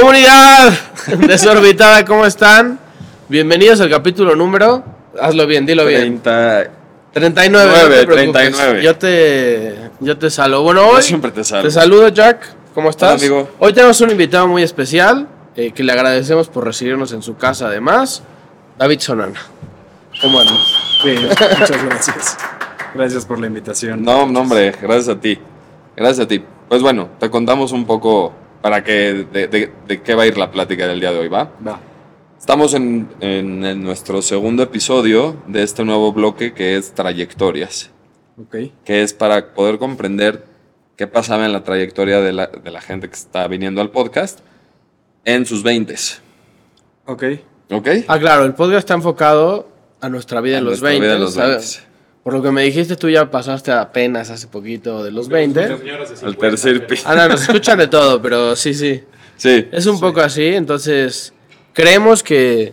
Comunidad desorbitada, ¿cómo están? Bienvenidos al capítulo número. Hazlo bien, dilo bien. 30. 39. no Nueve, te preocupes. 39. Yo te, yo te salvo. Bueno, Yo hoy siempre te salvo. te saludo, Jack. ¿Cómo estás? Hola, amigo. Hoy tenemos un invitado muy especial eh, que le agradecemos por recibirnos en su casa, además. David Sonana. ¿Cómo andas? Bien, muchas gracias. Gracias por la invitación. No, no, hombre, gracias a ti. Gracias a ti. Pues bueno, te contamos un poco para que de, de- de qué va a ir la plática del día de hoy, ¿va? Va. Estamos en, en- en nuestro segundo episodio de este nuevo bloque que es trayectorias, Ok. que es para poder comprender qué pasaba en la trayectoria de la, de la gente que está viniendo al podcast en sus 20 Ok. ¿Ok? Ah, claro, el podcast está enfocado a nuestra vida A en los nuestra 20. vida en los ¿sabes? 20. Por lo que me dijiste, tú ya pasaste apenas hace poquito de los 20. Al tercer piso. Ah, no, nos escuchan de todo, pero sí, sí. Sí. Es un poco así, entonces creemos que...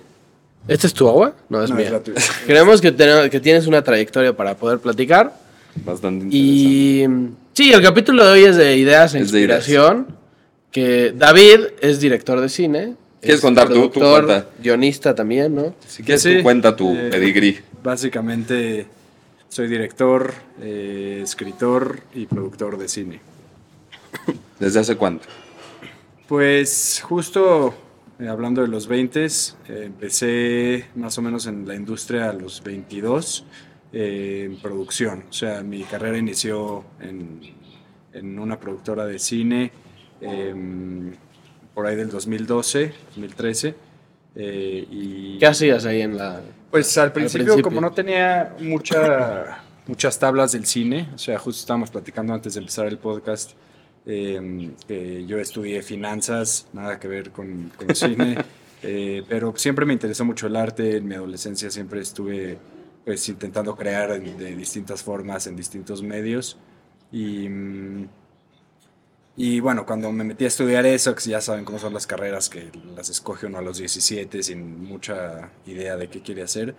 ¿Esta es tu agua? No, es No, mía. es la tuya. creemos que, ten- que tienes una trayectoria para poder platicar. Bastante interesante. Y sí, el capítulo de hoy es de ideas e Es de ideas. inspiración. Que David es director de cine. ¿Quieres es contar tú? Tú cuenta. Guionista también, ¿no? Si quieres, Sí, tú cuenta tu eh, pedigrí. Básicamente soy director, eh, escritor y productor de cine. ¿Desde hace cuánto? Pues justo eh, hablando de los 20, empecé más o menos en la industria a los 22 eh, en producción. O sea, mi carrera inició en, en una productora de cine em, por ahí del 2012, 2013. eh, y ¿Qué hacías ahí en la...? Pues al principio, principio. como no tenía mucha, muchas tablas del cine, o sea, justo estábamos platicando antes de empezar el podcast, eh, que yo estudié finanzas, nada que ver con, con cine, eh, pero siempre me interesó mucho el arte, en mi adolescencia siempre estuve pues intentando crear de distintas formas en distintos medios y... y bueno, cuando me metí a estudiar eso, ya saben cómo son las carreras, que las escoge uno a los 17 sin mucha idea de qué quiere hacer,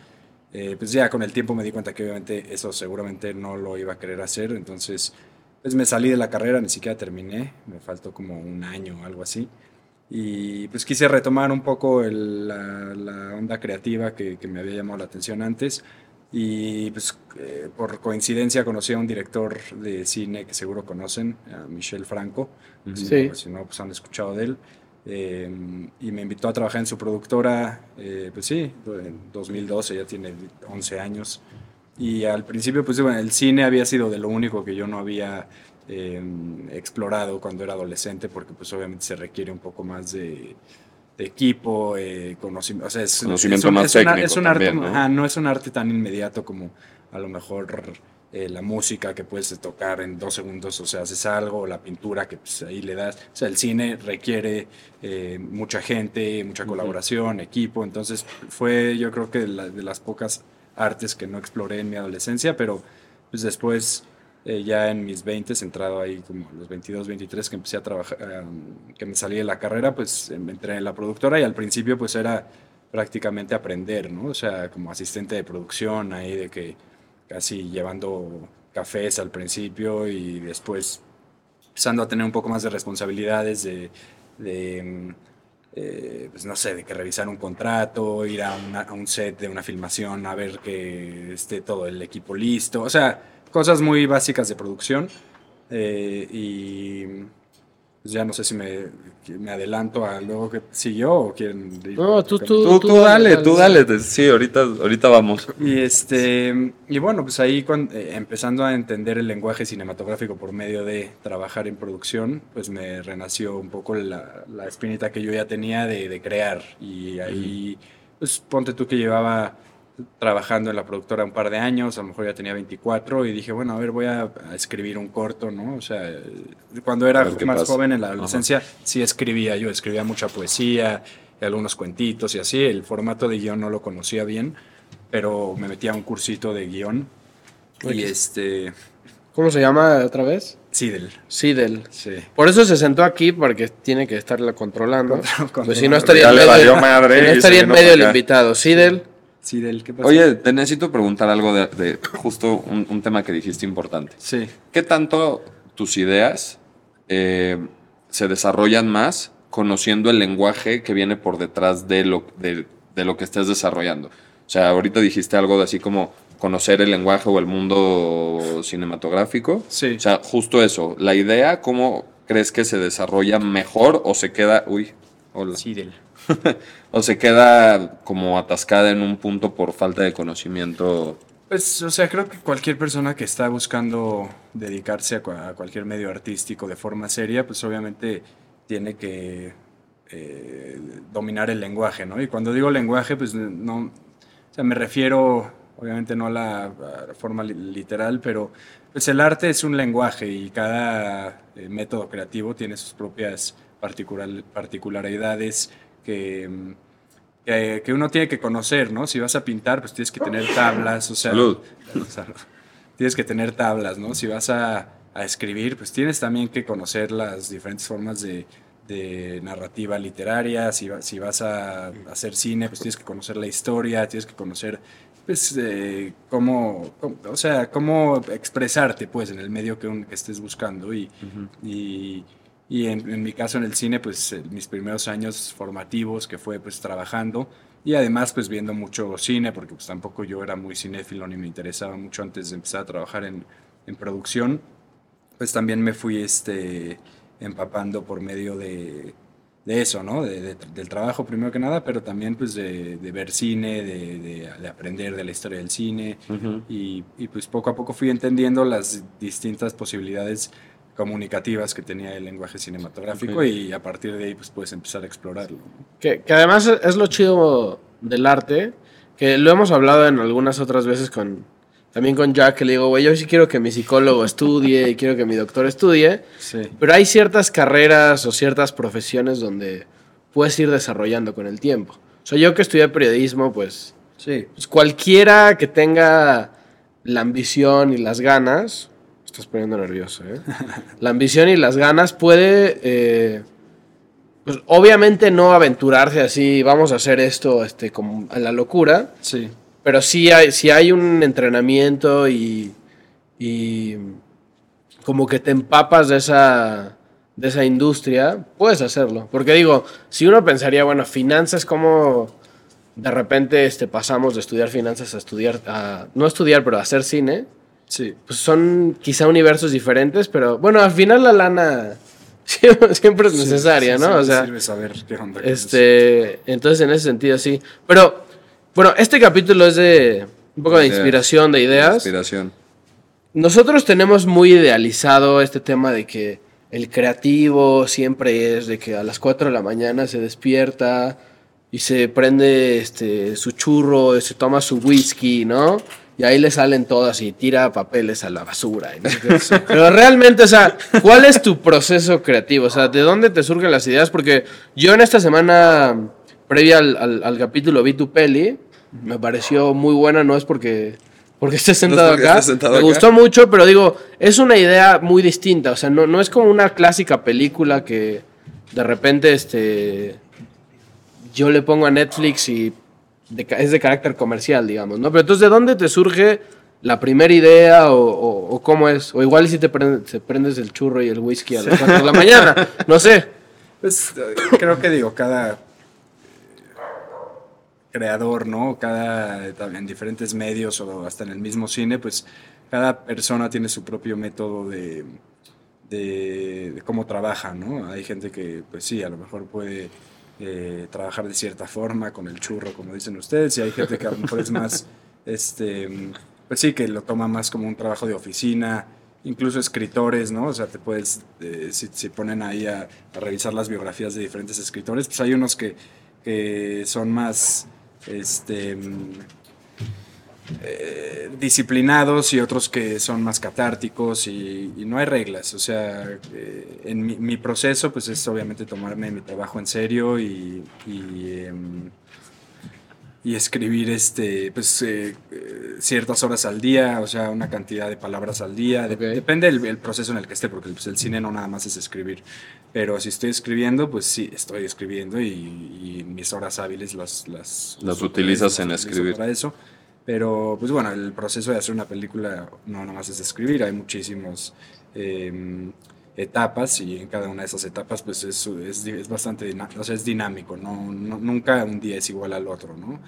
eh, pues ya con el tiempo me di cuenta que obviamente eso seguramente no lo iba a querer hacer, entonces pues me salí de la carrera, ni siquiera terminé, me faltó como un año o algo así. Y pues quise retomar un poco la, la onda creativa que me había llamado la atención antes. Y pues eh, por coincidencia conocí a un director de cine que seguro conocen, a Michel Franco. que si, Sí. no, pues, si no, pues han escuchado de él. Eh, y me invitó a trabajar en su productora, eh, pues sí, en 2012, ya tiene 11 años. Y al principio, pues bueno, el cine había sido de lo único que yo no había eh, explorado cuando era adolescente, porque pues obviamente se requiere un poco más de, de equipo, eh, conocimiento, o sea, es, Conocimiento es un- más es una- técnico es un arte, ¿no? ajá, no es un arte tan inmediato como a lo mejor eh, la música que puedes tocar en dos segundos, o sea, haces algo, o la pintura que pues, ahí le das. O sea, el cine requiere eh, mucha gente, mucha colaboración, equipo. Entonces, fue yo creo que de, la- de las pocas artes que no exploré en mi adolescencia, pero pues después, eh, ya en mis 20, entrado ahí como los 22, 23, que empecé a trabajar, eh, que me salí de la carrera, pues me entré en la productora y al principio pues era prácticamente aprender, ¿no? O sea, como asistente de producción ahí de que casi llevando cafés al principio y después empezando a tener un poco más de responsabilidades de, mm, eh, pues no sé, de que revisar un contrato, ir a, una- a un set de una filmación a ver que esté todo el equipo listo, o sea, cosas muy básicas de producción eh, y pues ya no sé si me, adelanto a luego que siguió o quieren ir No, tú- Tú, tú- tú dale, tú dale. te- Sí, ahorita, ahorita vamos. y este y bueno, pues ahí eh, empezando a entender el lenguaje cinematográfico por medio de trabajar en producción, pues me renació un poco la, la espinita que yo ya tenía de, de crear. Y ahí, pues ponte tú que llevaba trabajando en la productora un par de años, a lo mejor ya tenía 24 y dije, bueno, a ver, voy a, escribir un corto, ¿no? O sea, cuando era más pasa. joven en la adolescencia, sí escribía, yo escribía mucha poesía, y algunos cuentitos y así, el formato de guion no lo conocía bien, pero me metí a un cursito de guion y este, ¿Cómo se llama otra vez? Sidel, Sidel. sí. Por eso se sentó aquí, porque tiene que estarla controlando. Control- pues si no estaría en medio, madre si no estaría en medio el invitado. Sidel. Sidel, ¿qué pasa? Oye, te necesito preguntar algo de, de justo un, un tema que dijiste importante. Sí, ¿Qué tanto tus ideas eh, se desarrollan más conociendo el lenguaje que viene por detrás de lo, de, de lo que estés desarrollando. O sea, ahorita dijiste algo de así como conocer el lenguaje o el mundo cinematográfico. Sí. O sea, justo eso. La idea, ¿cómo crees que se desarrolla mejor o se queda... Uy, hola. Sí, del- O se queda como atascada en un punto por falta de conocimiento. Pues, o sea, creo que cualquier persona que está buscando dedicarse a, cua- a cualquier medio artístico de forma seria, pues obviamente tiene que eh, dominar el lenguaje, ¿no? Y cuando digo lenguaje, pues no, o sea, me refiero, obviamente no a la, forma li- literal, pero pues el arte es un lenguaje y cada eh, método creativo tiene sus propias particular- particularidades que... que, que uno tiene que conocer, ¿no? Si vas a pintar, pues tienes que tener tablas, o sea... Salud. Salud. Tienes que tener tablas, ¿no? Si vas a, a escribir, pues tienes también que conocer las diferentes formas de, de narrativa literaria. Si, va- si vas a hacer cine, pues tienes que conocer la historia, tienes que conocer, pues, eh, cómo, cómo- o sea, cómo expresarte, pues, en el medio que, un- que estés buscando. Y, y, y en, en mi caso en el cine, pues eh, mis primeros años formativos, que fue pues trabajando y además pues viendo mucho cine, porque pues tampoco yo era muy cinéfilo ni me interesaba mucho antes de empezar a trabajar en, en producción, pues también me fui este, empapando por medio de, de eso, ¿no? De- de- del trabajo primero que nada, pero también pues de, de ver cine, de, de- de aprender de la historia del cine y, y, pues poco a poco fui entendiendo las distintas posibilidades comunicativas que tenía el lenguaje cinematográfico Ok. y a partir de ahí pues puedes empezar a explorarlo. Que, que además es lo chido del arte, que lo hemos hablado en algunas otras veces con también con Jack, que le digo, güey, yo sí quiero que mi psicólogo estudie y quiero que mi doctor estudie, Sí. pero hay ciertas carreras o ciertas profesiones donde puedes ir desarrollando con el tiempo. O sea, yo que estudié periodismo, pues, Sí. pues cualquiera que tenga la ambición y las ganas, estás poniendo nervioso, ¿eh? La ambición y las ganas puede, eh, pues obviamente no aventurarse así, vamos a hacer esto, este, como a la locura, Sí. pero sí hay, sí hay un entrenamiento y, y como que te empapas de esa, de esa industria, puedes hacerlo. Porque digo, si uno pensaría, bueno, finanzas, como de repente este, pasamos de estudiar finanzas a estudiar, a, no estudiar, pero a hacer cine, Sí. pues son quizá universos diferentes, pero bueno, al final la lana siempre, es necesaria, Sí, ¿no? o sea, sirve saber qué onda este, entonces en ese sentido sí. Pero bueno, este capítulo es de un poco de inspiración, de ideas. Inspiración. Nosotros tenemos muy idealizado este tema de que el creativo siempre es de que a las 4 de la mañana se despierta y se prende este su churro, se toma su whisky, ¿no? Y ahí le salen todas y tira papeles a la basura. y no sé qué. Pero realmente, o sea, ¿cuál es tu proceso creativo? O sea, ¿de dónde te surgen las ideas? Porque yo en esta semana, previa al, al- al capítulo, vi tu peli. Me pareció muy buena, no es porque, porque estés sentado porque acá. estés sentado me acá. gustó mucho, pero digo, es una idea muy distinta. O sea, no, no es como una clásica película que de repente este, yo le pongo a Netflix y de es de carácter comercial, digamos, ¿no? Pero entonces, ¿de dónde te surge la primera idea o, o- o cómo es? O igual si te prende- te prendes el churro y el whisky a las 4 de la mañana, no sé. Pues eh, creo que digo, cada creador, ¿no? Cada, en diferentes medios o hasta en el mismo cine, pues cada persona tiene su propio método de, de, de cómo trabaja, ¿no? Hay gente que, pues sí, a lo mejor puede eh, trabajar de cierta forma con el churro, como dicen ustedes, y hay gente que a lo mejor es más, este, pues sí, que lo toma más como un trabajo de oficina, incluso escritores, ¿no? O sea, te puedes, eh, si, si ponen ahí a, a revisar las biografías de diferentes escritores, pues hay unos que, que son más, este, eh, disciplinados y otros que son más catárticos y, y no hay reglas. O sea, eh, en mi, mi proceso pues es obviamente tomarme mi trabajo en serio y, y, em, y escribir este, pues, eh, ciertas horas al día, o sea, una cantidad de palabras al día. De-. Depende del el proceso en el que esté, porque pues, el cine no nada más es escribir. Pero si estoy escribiendo, pues sí, estoy escribiendo y, y mis horas hábiles las... Las, Las utilizas en escribir. Para eso. Pero, pues bueno, el proceso de hacer una película no nada más es escribir, hay muchísimos... em, etapas y en cada una de esas etapas pues es, es, es bastante o sea, es dinámico, no, nunca un día es igual al otro, ¿no?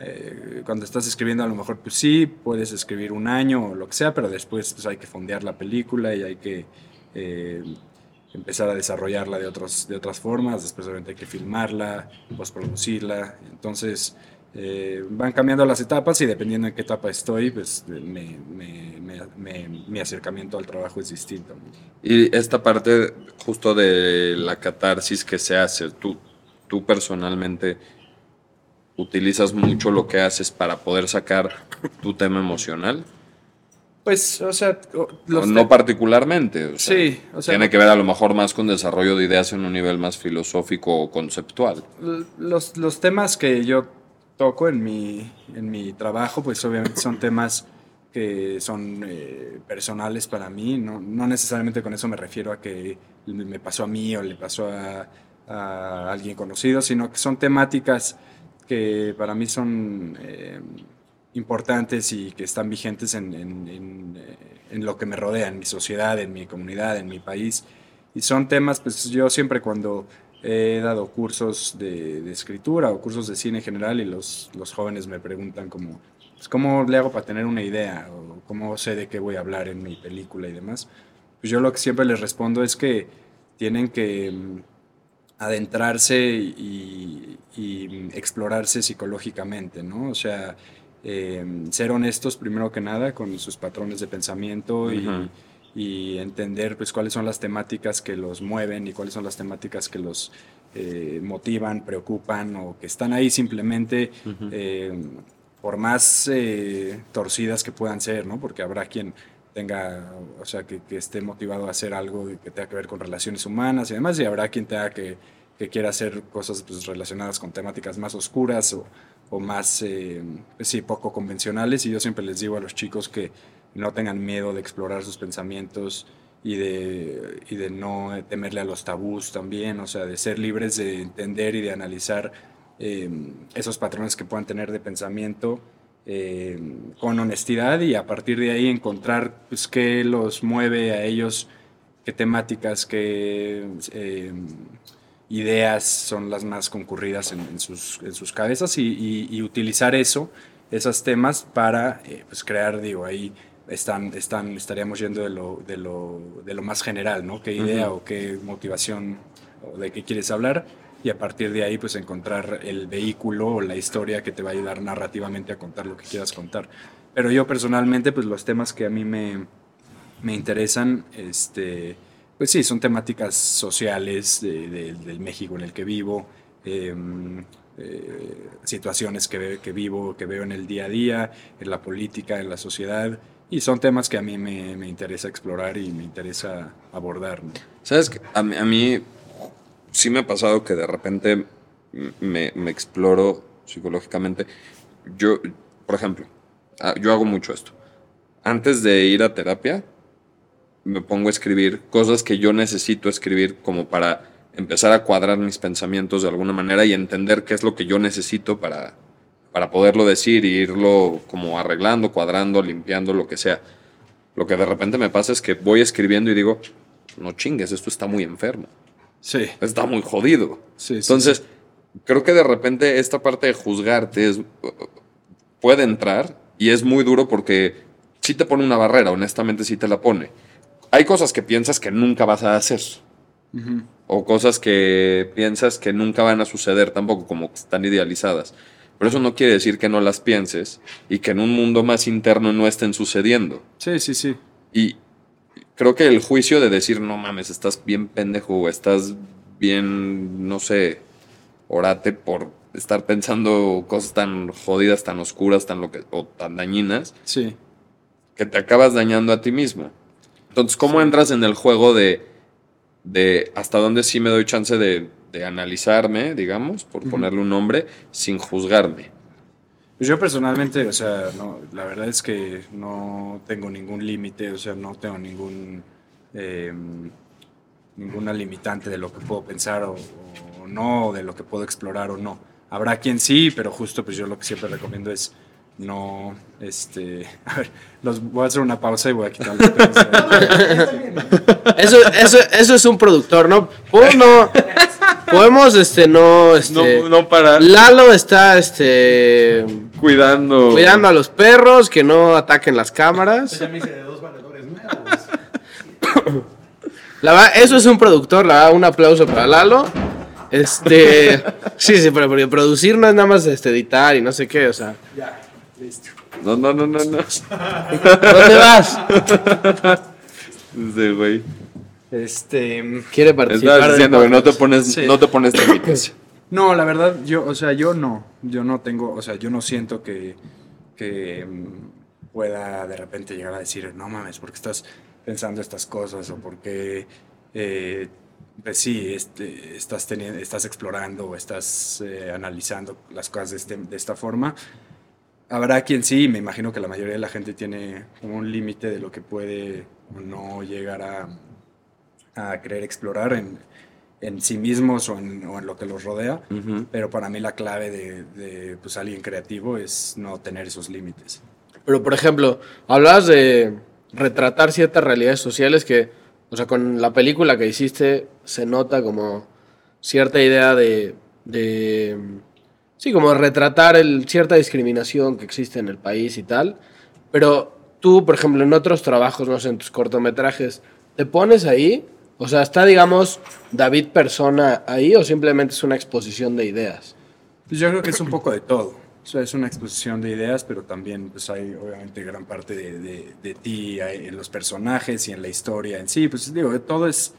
Eh, cuando estás escribiendo a lo mejor pues sí, puedes escribir un año o lo que sea, pero después pues hay que fondear la película y hay que eh, empezar a desarrollarla de, otros, de otras formas, después obviamente hay que filmarla, postproducirla, entonces eh, van cambiando las etapas y dependiendo en qué etapa estoy, pues me, mi acercamiento al trabajo es distinto. Y esta parte justo de la catarsis que se hace, tú, tú personalmente utilizas mucho lo que haces para poder sacar tu tema emocional. Pues, o sea, no particularmente. sí, o sea, tiene que ver a lo mejor más con desarrollo de ideas en un nivel más filosófico o conceptual. Los, los temas que yo toco en mi, en mi trabajo, pues obviamente son temas que son eh, personales para mí, no, no, necesariamente con eso me refiero a que me pasó a mí o le pasó a, a alguien conocido, sino que son temáticas que para mí son eh, importantes y que están vigentes en, en, eh, en, lo que me rodea, en mi sociedad, en mi comunidad, en mi país. Y son temas, pues yo siempre cuando he dado cursos de, de escritura o cursos de cine en general y los, los jóvenes me preguntan como, pues, ¿cómo le hago para tener una idea? ¿O cómo sé de qué voy a hablar en mi película y demás? Pues yo lo que siempre les respondo es que tienen que mm, adentrarse y, explorarse psicológicamente, ¿no? O sea, em, ser honestos primero que nada con sus patrones de pensamiento y, entender pues cuáles son las temáticas que los mueven y cuáles son las temáticas que los eh, motivan, preocupan o que están ahí simplemente por más eh, torcidas que puedan ser, ¿no? Porque habrá quien tenga, o sea, que, esté motivado a hacer algo que tenga que ver con relaciones humanas y demás, y habrá quien tenga que, que quiera hacer cosas pues, relacionadas con temáticas más oscuras o, o más, eh, pues sí, poco convencionales, y yo siempre les digo a los chicos que no tengan miedo de explorar sus pensamientos y de, y de no temerle a los tabús también, o sea, de ser libres de entender y de analizar Em, esos patrones que puedan tener de pensamiento em, con honestidad y a partir de ahí encontrar pues, qué los mueve a ellos, qué temáticas, qué em, ideas son las más concurridas en, sus, en sus, cabezas y, utilizar eso, esos temas para eh, pues, crear, digo, ahí están, están, estaríamos yendo de lo, de lo, de lo más general, ¿no? ¿Qué idea o qué motivación o de qué quieres hablar? y a partir de ahí pues encontrar el vehículo o la historia que te va a ayudar narrativamente a contar lo que quieras contar. Pero yo personalmente pues los temas que a mí me, me interesan, este, pues sí, son temáticas sociales del México en el que vivo, em, eh, situaciones que, que, vivo, que veo en el día a día, en la política, en la sociedad. Y son temas que a mí me, me interesa explorar y me interesa abordar. Sabes, que a mí sí me ha pasado que de repente me, me exploro psicológicamente. Yo, por ejemplo, ah, yo hago mucho esto. Antes de ir a terapia, me pongo a escribir cosas que yo necesito escribir como para empezar a cuadrar mis pensamientos de alguna manera y entender qué es lo que yo necesito para, para poderlo decir y irlo como arreglando, cuadrando, limpiando, lo que sea. Lo que de repente me pasa es que voy escribiendo y digo, no chingues, esto está muy enfermo. Sí. Está muy jodido. Entonces, creo que de repente esta parte de juzgarte es, puede entrar y es muy duro porque sí te pone una barrera, honestamente sí te la pone. Hay cosas que piensas que nunca vas a hacer. O cosas que piensas que nunca van a suceder tampoco, como que están idealizadas. Pero eso no quiere decir que no las pienses y que en un mundo más interno no estén sucediendo. Sí, sí, sí. Y, creo que el juicio de decir, no mames, estás bien pendejo o estás bien, no sé, orate por estar pensando cosas tan jodidas, tan oscuras, tan lo que, o tan dañinas, sí. que te acabas dañando a ti mismo. Entonces, ¿cómo entras en el juego de, de hasta dónde sí me doy chance de, de analizarme, digamos, por ponerle un nombre, sin juzgarme? Pues yo personalmente, o sea, no, la verdad es que no tengo ningún límite, o sea, no tengo ningún em, ninguna limitante de lo que puedo pensar o, no, de lo que puedo explorar o no. Habrá quien sí, pero justo pues yo lo que siempre recomiendo es no, este, a ver, los, voy a hacer una pausa y voy a quitar los pelos. Eso, eso, eso es un productor, ¿no? Podemos no. Podemos, este, no, este. No, no para Lalo está, este. cuidando. Cuidando a los perros, que no ataquen las cámaras. Ya me hice de dos valedores nuevos. La verdad, eso es un productor, la verdad, un aplauso para Lalo. Este. Sí, sí, pero, pero producir no es nada más este, editar y no sé qué, o sea. Ya, listo. No, no, no, no, no. ¿Dónde vas? Sí, güey. Este, Quiere participar. Del diciendo que no te pones, Sí. no te pones límites. No, la verdad, yo, o sea, yo no, yo no tengo, o sea, yo no siento que, que mm, pueda de repente llegar a decir, no mames, porque estás pensando estas cosas o porque, eh, pues sí, este, estás, teniendo, estás explorando o estás eh, analizando las cosas de, este- de esta forma. Habrá quien sí, me imagino que la mayoría de la gente tiene un límite de lo que puede o no llegar a, a querer explorar en, en sí mismos o en, o en lo que los rodea. Ujú. Pero para mí la clave de, de, pues, alguien creativo es no tener esos límites. Pero, por ejemplo, hablabas de retratar ciertas realidades sociales que, o sea, con la película que hiciste se nota como cierta idea de, de sí, como retratar el, cierta discriminación que existe en el país y tal. Pero tú, por ejemplo, en otros trabajos, no sé, en tus cortometrajes, ¿te pones ahí? O sea, ¿está, digamos, David persona ahí o simplemente es una exposición de ideas? Pues yo creo que es un poco de todo. O sea, es una exposición de ideas, pero también pues, hay obviamente gran parte de, de, de ti en los personajes y en la historia en sí. Pues digo, todo es,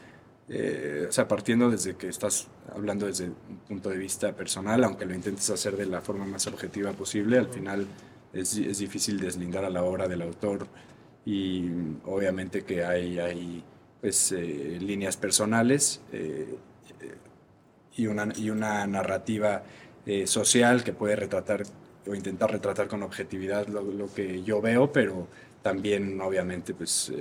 eh, o sea, partiendo desde que estás hablando desde un punto de vista personal, aunque lo intentes hacer de la forma más objetiva posible, al final es, es difícil deslindar a la obra del autor y obviamente que hay, hay pues, eh, líneas personales eh, y, una, y una narrativa eh, social que puede retratar o intentar retratar con objetividad lo, que yo veo, pero también obviamente pues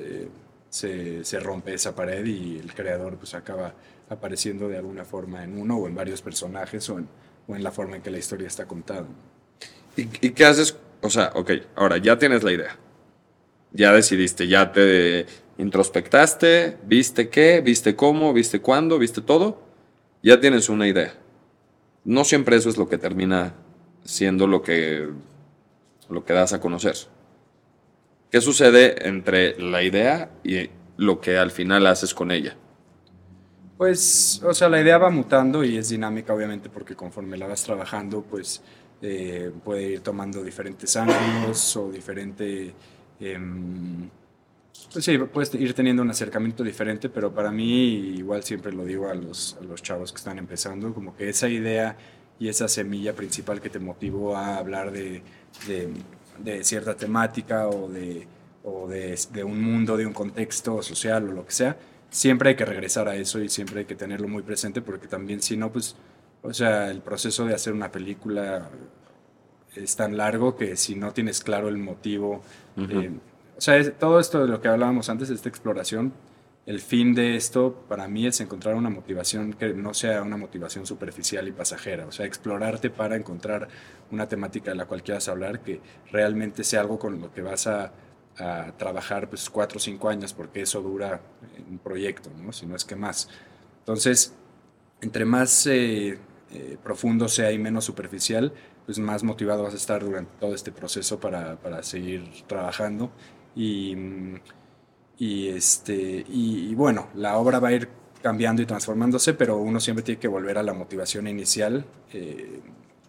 se, se rompe esa pared y el creador pues acaba apareciendo de alguna forma en uno o en varios personajes o en, o en la forma en que la historia está contada. ¿Y, y qué haces? O sea, ok, ahora ya tienes la idea. Ya decidiste, ya te introspectaste, viste qué, viste cómo, viste cuándo, viste todo. Ya tienes una idea. No siempre eso es lo que termina siendo lo que, lo que das a conocer. ¿Qué sucede entre la idea y lo que al final haces con ella? Pues, o sea, la idea va mutando y es dinámica, obviamente, porque conforme la vas trabajando, pues eh, puede ir tomando diferentes ángulos o diferente. em, pues sí, puedes ir teniendo un acercamiento diferente, pero para mí, igual siempre lo digo a los, a los chavos que están empezando, como que esa idea y esa semilla principal que te motivó a hablar de, de- de cierta temática o, de, o de, de un mundo, de un contexto social o lo que sea, siempre hay que regresar a eso y siempre hay que tenerlo muy presente porque también si no, pues, o sea, el proceso de hacer una película es tan largo que si no tienes claro el motivo, o sea, es- todo esto de lo que hablábamos antes, esta exploración, el fin de esto para mí es encontrar una motivación que no sea una motivación superficial y pasajera, o sea, explorarte para encontrar una temática de la cual quieras hablar que realmente sea algo con lo que vas a, a trabajar pues cuatro o cinco años, porque eso dura un proyecto, ¿no? si no es que más. Entonces, entre más eh, eh, profundo sea y menos superficial, pues más motivado vas a estar durante todo este proceso para, para seguir trabajando. Y, y, este, y, y bueno, la obra va a ir cambiando y transformándose, pero uno siempre tiene que volver a la motivación inicial eh,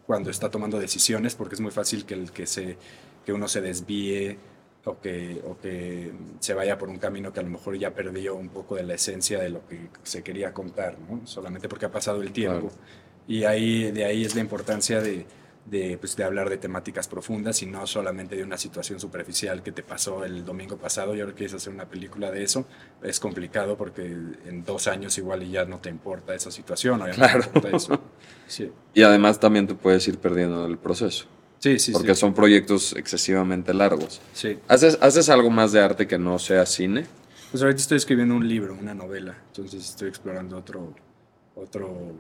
cuando está tomando decisiones, porque es muy fácil que, el, que, se, que uno se desvíe o que, o que se vaya por un camino que a lo mejor ya perdió un poco de la esencia de lo que se quería contar, ¿no? solamente porque ha pasado el tiempo. Claro. Y ahí, de ahí es la importancia de, de, pues, de hablar de temáticas profundas y no solamente de una situación superficial que te pasó el domingo pasado y ahora quieres hacer una película de eso. Es complicado porque en dos años igual y ya no te importa esa situación o ya no Claro. te importa eso. Sí, Y además también te puedes ir perdiendo en el proceso, sí, sí. porque sí. son proyectos excesivamente largos. Sí. ¿Haces, ¿Haces algo más de arte que no sea cine? Pues ahorita estoy escribiendo un libro, una novela, entonces estoy explorando otro, otro,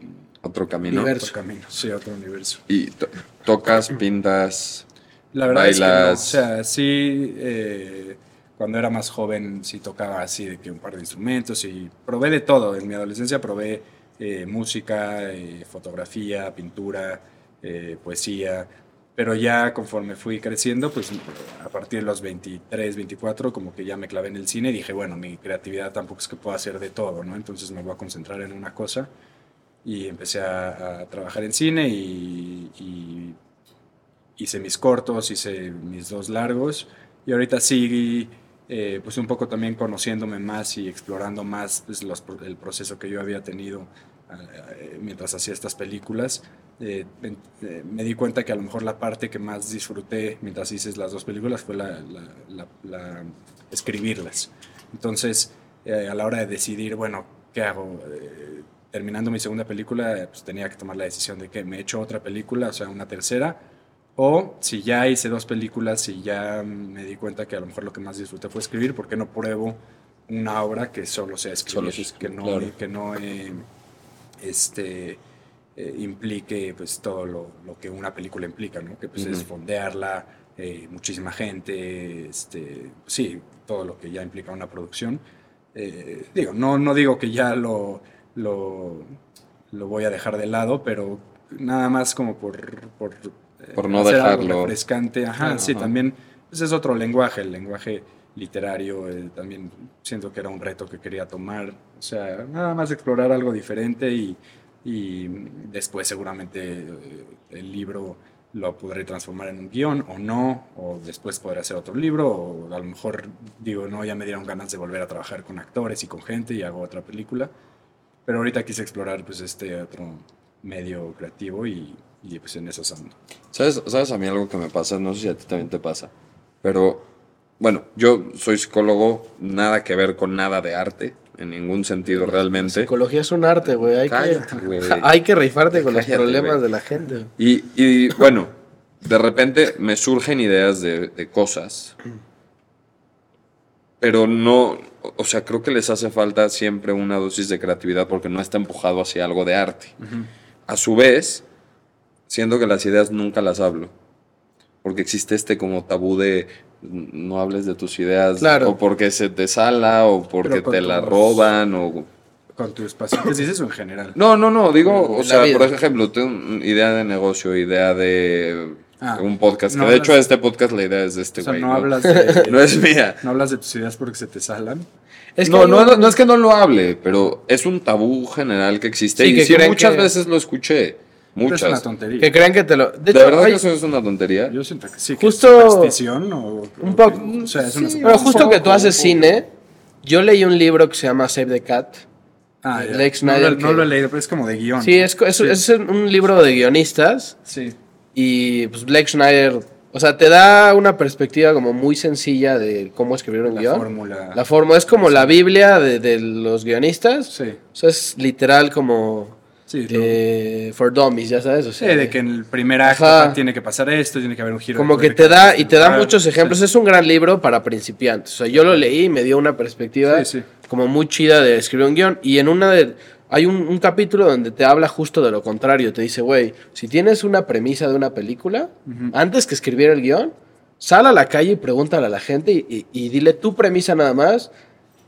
Otro camino. Universo. otro camino, sí, otro universo. Y to- tocas, pintas. La verdad es que no. O bailas. sea, sí, eh, cuando era más joven sí tocaba así de que un par de instrumentos y probé de todo. En mi adolescencia probé eh, música, eh, fotografía, pintura, eh, poesía. Pero ya conforme fui creciendo, pues a partir de los 23, 24, como que ya me clavé en el cine y dije, bueno, mi creatividad tampoco es que pueda hacer de todo, ¿no? Entonces me voy a concentrar en una cosa y empecé a, a trabajar en cine y, y hice mis cortos, hice mis dos largos y ahorita sí, eh, pues un poco también conociéndome más y explorando más pues, los el proceso que yo había tenido eh, mientras hacía estas películas. Eh, eh, me di cuenta que a lo mejor la parte que más disfruté mientras hice las dos películas fue la, la- la- la- escribirlas. Entonces, eh, a la hora de decidir, bueno, ¿qué hago? Eh, terminando mi segunda película, eh, pues tenía que tomar la decisión de que me echo otra película, o sea, una tercera, o si ya hice dos películas y ya me di cuenta que a lo mejor lo que más disfruté fue escribir, ¿por qué no pruebo una obra que solo sea escribir? Solo que no, claro. que no eh, este, eh, implique pues, todo lo, lo que una película implica, ¿no? que pues, es Ujú. fondearla, eh, muchísima gente, este, sí, todo lo que ya implica una producción. Eh, digo, no, no digo que ya lo, lo, lo voy a dejar de lado, pero nada más como por, por, eh, Por no hacer algo dejarlo. refrescante. Ajá, Claro, sí, ajá. también pues, es otro lenguaje, el lenguaje literario, eh, también siento que era un reto que quería tomar, o sea, nada más explorar algo diferente y, y después seguramente eh, el libro lo podré transformar en un guion o no, o después podré hacer otro libro, o a lo mejor digo, no, ya me dieron ganas de volver a trabajar con actores y con gente y hago otra película, pero ahorita quise explorar pues este otro medio creativo y, y pues en eso ando. ¿Sabes, ¿Sabes a mí algo que me pasa? No sé si a ti también te pasa. Pero, bueno, yo soy psicólogo, nada que ver con nada de arte, en ningún sentido realmente. Psicología es un arte, güey. Hay, Cállate, que, hay que rifarte con los problemas de la gente. Y, y, bueno, de repente me surgen ideas de, de cosas, pero no, o sea, creo que les hace falta siempre una dosis de creatividad porque no está empujado hacia algo de arte. A su vez, siento que las ideas nunca las hablo, porque existe este como tabú de no hables de tus ideas Claro. o porque se te sala o porque te la tus- roban o ¿Con tus pacientes dices o en general? no, no, no, digo, o la sea, vida. por ejemplo, tengo idea de negocio, idea de Ah, un podcast, no que de hecho este podcast la idea es de este O sea, güey. no, ¿no? hablas de, No es mía. no hablas de tus ideas porque se te salan. Es que no, no, no es que no lo hable, pero es un tabú general que existe. Sí, y que sí, muchas que- veces lo escuché. Pero es una Muchas. tontería. que crean que te lo. De ¿De hecho, verdad hay- que eso es una tontería? Yo siento que sí. que Justo- es superstición o, un poco. que- o sea, es una Sí, pero justo que tú haces cine, yo leí un libro que se llama Save the Cat. Ah, de. Lex no, Snyder lo, no que- lo he leído, pero es como de guion. Sí, es, es, es un libro de guionistas Sí. y pues Blake Schneider, o sea, te da una perspectiva como muy sencilla de cómo escribir un La guion. fórmula. La forma es como la Biblia de, de los guionistas. Sí. O sea, es literal como Sí, lo- eh, for dummies, ya sabes. O sí, sea, de que en el primer acto Ajá. tiene que pasar esto, tiene que haber un giro. como de que te da y te da muchos sí. ejemplos. Es un gran libro para principiantes. O sea, yo lo leí y me dio una perspectiva Sí, sí. como muy chida de escribir un guion. Y en una de hay un, un capítulo donde te habla justo de lo contrario. Te dice, güey, si tienes una premisa de una película, antes que escribir el guion, sal a la calle y pregúntale a la gente y, y- y dile tu premisa nada más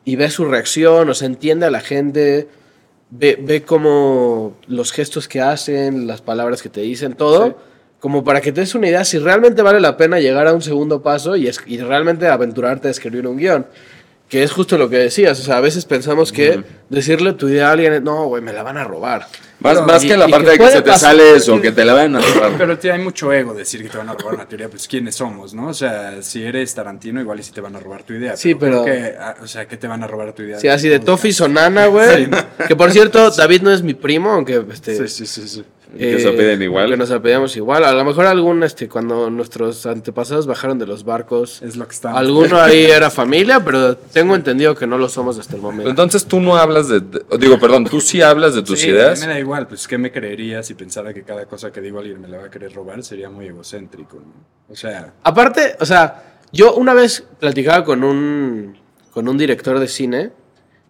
y ve su reacción, o sea, entiende a la gente, ve, ve como los gestos que hacen, las palabras que te dicen, todo, Sí. como para que te des una idea si realmente vale la pena llegar a un segundo paso y, es- y realmente aventurarte a escribir un guion. Que es justo lo que decías, o sea, a veces pensamos que decirle tu idea a alguien, es, no, güey, me la van a robar. Más, más y- que la parte de que se te pasar- sale eso, que te la vayan a robar. Pero tío, hay mucho ego decir que te van a robar una teoría, pues quiénes somos, ¿no? O sea, si eres Tarantino, igual y si te van a robar tu idea. Sí, pero- que, ah, o sea, ¿qué te van a robar tu idea? Sí, así de. Toffee Sonana, güey. Sí. Que por cierto, David no es mi primo, aunque este, Sí, sí, sí, sí. Que se apelliden igual. Que nos apellidamos igual. A lo mejor algún, este, cuando nuestros antepasados bajaron de los barcos, Es lo que estamos. alguno ahí era familia, pero tengo entendido que no lo somos hasta el momento. Entonces tú no hablas de, Digo, perdón, tú sí hablas de tus Sí, ideas. Me da igual, pues ¿qué me creería si pensara que cada cosa que digo alguien me la va a querer robar? Sería muy egocéntrico, ¿no? O sea, Aparte, o sea, yo una vez platicaba con un, con un director de cine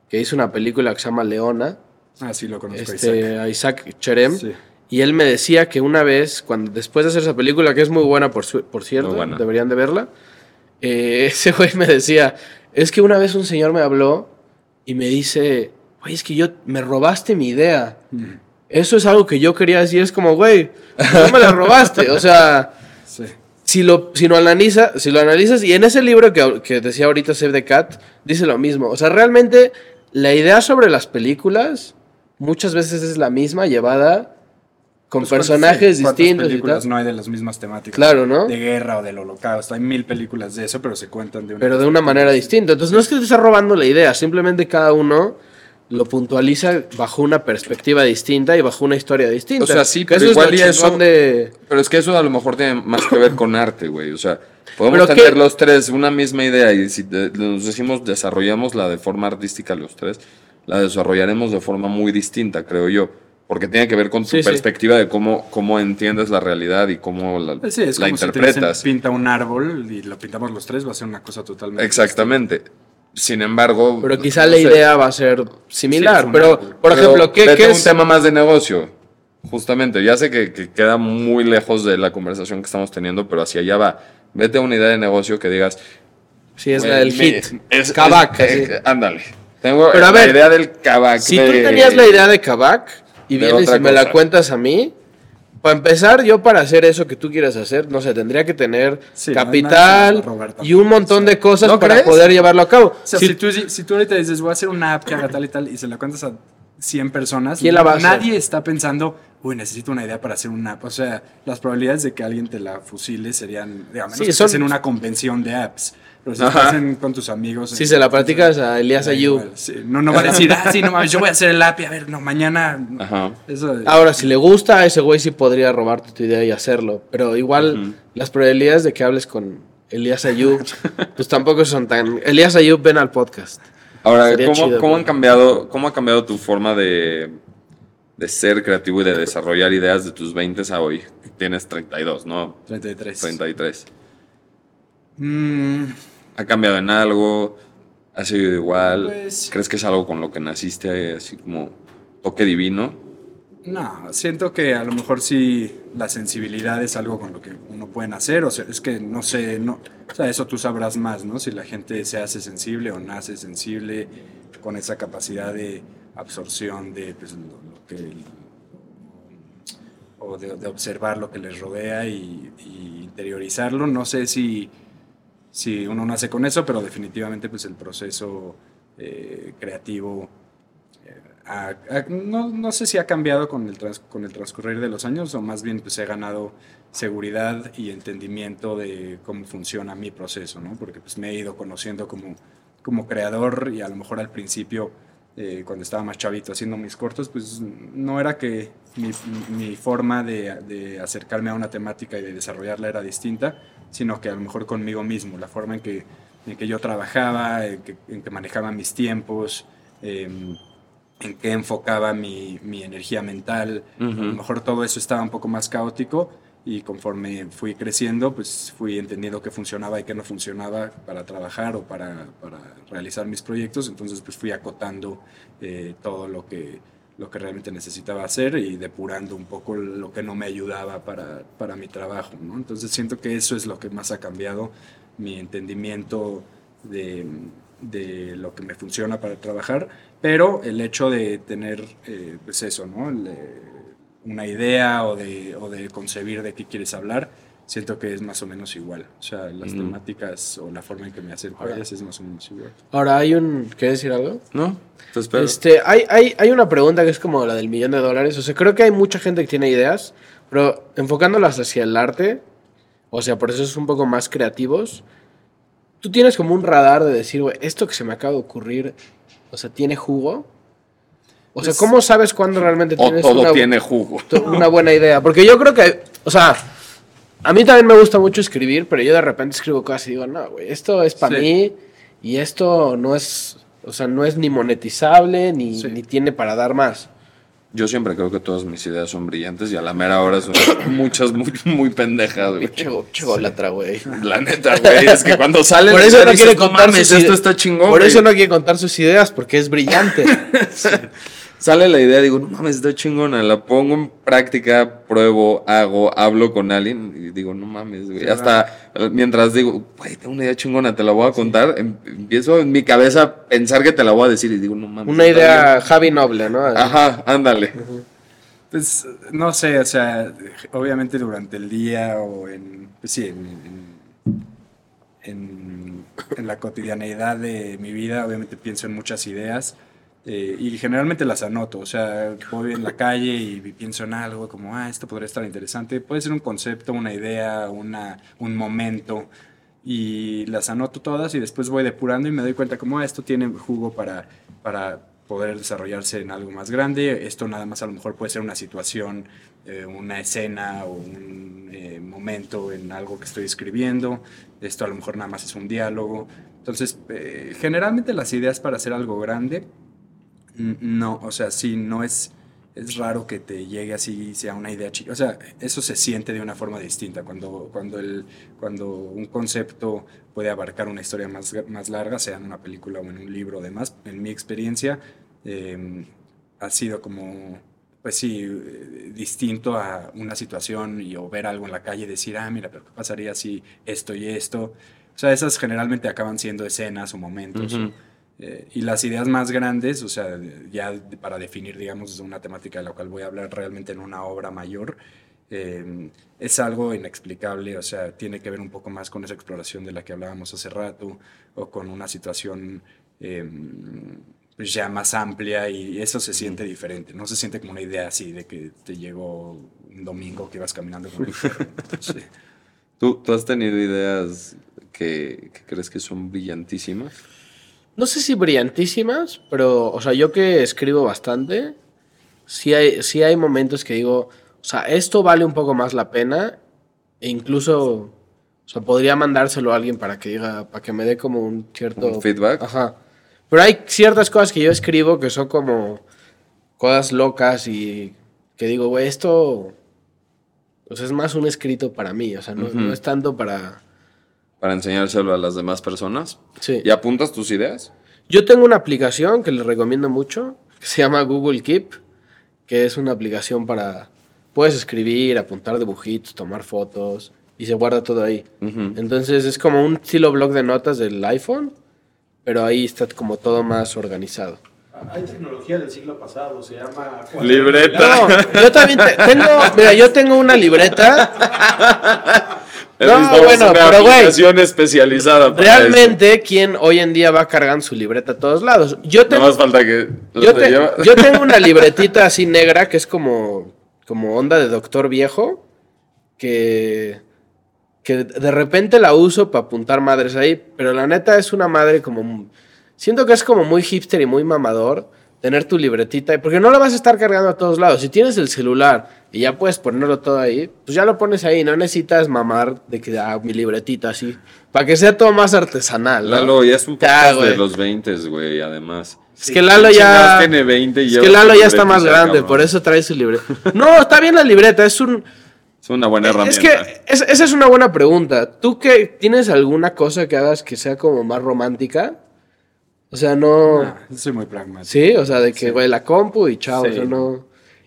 que hizo una película que se llama Leona, así lo conozco este, Isaac. a Isaac Cherem. Sí. Y él me decía que una vez, cuando después de hacer esa película, que es muy buena por, su- por cierto, buena. deberían de verla, eh, ese güey me decía, es que una vez un señor me habló y me dice, güey, es que yo me robaste mi idea. Eso es algo que yo quería decir, es como, güey, no me la robaste. O sea, Sí. si lo, si lo, analiza, si lo analizas, y en ese libro que, que decía ahorita Save the Cat, dice lo mismo. O sea, realmente la idea sobre las películas muchas veces es la misma llevada con Pues, ¿cuántas- personajes sí, ¿cuántas distintos y películas tal. no hay de las mismas temáticas? Claro, ¿no? De guerra o del holocausto. Hay mil películas de eso, pero se cuentan de una Pero de una manera distinta. Entonces no es que te estés robando la idea, simplemente cada uno lo puntualiza bajo una perspectiva distinta y bajo una historia distinta. O sea, sí, Que pero eso es igual y eso- chingón de... Pero es que eso a lo mejor tiene más que ver con arte, güey. O sea, podemos Pero tener ¿qué? los tres una misma idea y si de- nos decimos desarrollamos la de forma artística los tres, la desarrollaremos de forma muy distinta, creo yo. Porque tiene que ver con tu Sí, sí. perspectiva de cómo, cómo entiendes la realidad y cómo la, Sí, es la como si te interpretas. dicen, pinta un árbol y lo pintamos los tres, va a ser una cosa totalmente Exactamente. Sin embargo. Pero quizá no la sé, idea va a ser similar. Sí, pero, árbol. por pero ejemplo, ¿qué, vete qué a es...? un tema más de negocio? Justamente, ya sé que, que queda muy lejos de la conversación que estamos teniendo, pero hacia allá va. Vete a una idea de negocio que digas, Sí, es la del me- hit. Es, así. eh, ándale. Tengo Pero a la ver, idea del Kavak. Si de- tú tenías la idea de Kavak y otra y me la cuentas a mí, para empezar, yo para hacer eso que tú quieras hacer, no sé, tendría que tener Sí, no, capital robar tampoco. y un montón de cosas ¿No para crees? poder llevarlo a cabo. O sea, Si- si, tú, si tú ahorita dices, voy a hacer una app que haga tal y tal, y se la cuentas a 100 personas, ¿Quién la va a hacer? nadie está pensando, uy, necesito una idea para hacer una app. O sea, las probabilidades de que alguien te la fusile serían, digamos, Sí, que son- en una convención de apps. Pero si Ajá. estás en- con tus amigos... si en- se la platicas a Elías sí. No, no va a decir, ah, sí, no mames, yo voy a hacer el app y a ver, no, mañana... no". Ajá. Eso, Ahora, si le gusta a ese güey, sí podría robarte tu idea y hacerlo. Pero igual, las probabilidades de que hables con Elías Ayub, pues tampoco son tan. Elías Ayub, ven al podcast. Ahora, Sería ¿cómo, chido, cómo han cambiado, ¿cómo ha cambiado tu forma de, de ser creativo y de desarrollar ideas de tus 20 a hoy? Tienes 32, ¿no? 33. 33. Mm, ¿Ha cambiado en algo? ¿Ha sido igual? Pues- ¿Crees que es algo con lo que naciste así como toque divino? No, siento que a lo mejor sí la sensibilidad es algo con lo que uno puede nacer, o sea, es que no sé, no, o sea, eso tú sabrás más, ¿no? Si la gente se hace sensible o nace sensible con esa capacidad de absorción de pues, lo, lo que o de, de observar lo que les rodea y, y interiorizarlo. No sé si, si uno nace con eso, pero definitivamente pues el proceso eh, creativo ha- no, no sé si ha cambiado con el, trans- con el transcurrir de los años o más bien pues he ganado seguridad y entendimiento de cómo funciona mi proceso, ¿no? Porque pues me he ido conociendo como, como creador y a lo mejor al principio, eh, cuando estaba más chavito haciendo mis cortos, pues no era que mi, mi forma de, de acercarme a una temática y de desarrollarla era distinta, sino que a lo mejor conmigo mismo, la forma en que, en que yo trabajaba, en que, en que manejaba mis tiempos, em, en qué enfocaba mi, mi energía mental. A lo mejor todo eso estaba un poco más caótico y conforme fui creciendo, pues fui entendiendo qué funcionaba y qué no funcionaba para trabajar o para, para realizar mis proyectos. Entonces, pues fui acotando eh, todo lo que, lo que realmente necesitaba hacer y depurando un poco lo que no me ayudaba para, para mi trabajo. ¿no? Entonces, siento que eso es lo que más ha cambiado mi entendimiento de, de lo que me funciona para trabajar, pero el hecho de tener, eh, pues eso, ¿no? El, eh, una idea o de, o de concebir de qué quieres hablar, siento que es más o menos igual. O sea, las temáticas o la forma en que me acerco a ellas es más o menos igual. Ahora hay un. ¿Quieres decir algo? ¿No? Te espero. Este, hay, hay, hay una pregunta que es como la del millón de dólares. O sea, creo que hay mucha gente que tiene ideas, pero enfocándolas hacia el arte, o sea, procesos un poco más creativos, tú tienes como un radar de decir, güey, esto que se me acaba de ocurrir, o sea, ¿tiene jugo? O sea, ¿cómo sabes cuándo realmente o tienes todo una, tiene jugo. una buena idea? Porque yo creo que, o sea, a mí también me gusta mucho escribir, pero yo de repente escribo cosas y digo, no, güey, esto es para Sí. mí y esto no es, o sea, no es ni monetizable ni, Sí. ni tiene para dar más. Yo siempre creo que todas mis ideas son brillantes y a la mera hora son muchas muy, muy pendejas, güey. Pinche go- pinche golatra, güey. La neta, güey, es que cuando sale Por eso no quiere contar mames, sus esto está chingón, Por güey". eso no quiere contar sus ideas, porque es brillante. sale la idea, digo, no mames, está chingona, la pongo en práctica, pruebo, hago, hablo con alguien y digo, no mames, güey. Hasta eh, mientras digo, güey, tengo una idea chingona, te la voy a contar, em- empiezo en mi cabeza a pensar que te la voy a decir y digo, no mames. Una idea Javi Noble, ¿no? Ajá, ándale. Pues no sé, o sea, obviamente durante el día o en, pues sí, en, en- en- en la cotidianeidad de mi vida, obviamente pienso en muchas ideas eh, y generalmente las anoto, o sea, voy en la calle y pienso en algo como, ah, esto podría estar interesante, puede ser un concepto, una idea, una, un momento y las anoto todas y después voy depurando y me doy cuenta como, ah, esto tiene jugo para, para poder desarrollarse en algo más grande. Esto nada más a lo mejor puede ser una situación, eh, una escena o un eh, momento en algo que estoy escribiendo. Esto a lo mejor nada más es un diálogo. Entonces, eh, generalmente las ideas para hacer algo grande, no, o sea, sí, no es, es raro que te llegue así, sea una idea chica. O sea, eso se siente de una forma distinta. Cuando, cuando, el, cuando un concepto puede abarcar una historia más, más larga, sea en una película o en un libro, además, en mi experiencia, eh, ha sido como, pues sí, distinto a una situación y o ver algo en la calle y decir, ah, mira, pero ¿qué pasaría si esto y esto? O sea, esas generalmente acaban siendo escenas o momentos. O- eh, y las ideas más grandes, o sea, ya para definir, digamos, una temática de la cual voy a hablar realmente en una obra mayor, eh, es algo inexplicable, o sea, tiene que ver un poco más con esa exploración de la que hablábamos hace rato, o con una situación eh, pues ya más amplia y eso se siente diferente, no se siente como una idea así de que te llegó un domingo que ibas caminando con tu perro. Sí. ¿Tú, tú has tenido ideas que, que crees que son brillantísimas? No sé si brillantísimas, pero, o sea, yo que escribo bastante, sí hay, sí hay momentos que digo, o sea, esto vale un poco más la pena, e incluso, o sea, podría mandárselo a alguien para que diga, para que me dé como un cierto... ¿Un feedback? Ajá. Pero hay ciertas cosas que yo escribo que son como cosas locas y que digo, güey, esto, pues es más un escrito para mí, o sea, no, no es tanto para... Para enseñárselo a las demás personas. Sí. ¿Y apuntas tus ideas? Yo tengo una aplicación que les recomiendo mucho, que se llama Google Keep, que es una aplicación para... Puedes escribir, apuntar dibujitos, tomar fotos y se guarda todo ahí. Entonces es como un estilo blog de notas del iPhone, pero ahí está como todo más organizado. Hay tecnología del siglo pasado, se llama... Libreta. No, yo también te- tengo, mira, yo tengo una libreta. No, bueno, una pero, güey, aplicación especializada para Realmente, ¿quién hoy en día va cargando su libreta a todos lados? Yo eso. tengo, No más falta que Yo, te yo tengo una libretita así negra que es como, como onda de doctor viejo. Que, que de repente la uso para apuntar madres ahí. Pero la neta es una madre como. Siento que es como muy hipster y muy mamador tener tu libretita. Porque no la vas a estar cargando a todos lados. Si tienes el celular y ya puedes ponerlo todo ahí, pues ya lo pones ahí. No necesitas mamar de que ah, mi libretita así. Para que sea todo más artesanal. ¿no? Lalo, ya es un Ya, podcast de güey. los 20, güey, además. Es que Lalo ya. tiene 20 y es que Lalo ya está más grande, cabrón. por eso trae su libreta. No, está bien la libreta, es un. Es una buena Es herramienta. que es- esa es una buena pregunta. ¿Tú qué tienes alguna cosa que hagas que sea como más romántica? O sea, no. Ah, soy muy pragmático. Sí, o sea, de que, güey, la compu y chao, Sí. o sea, no.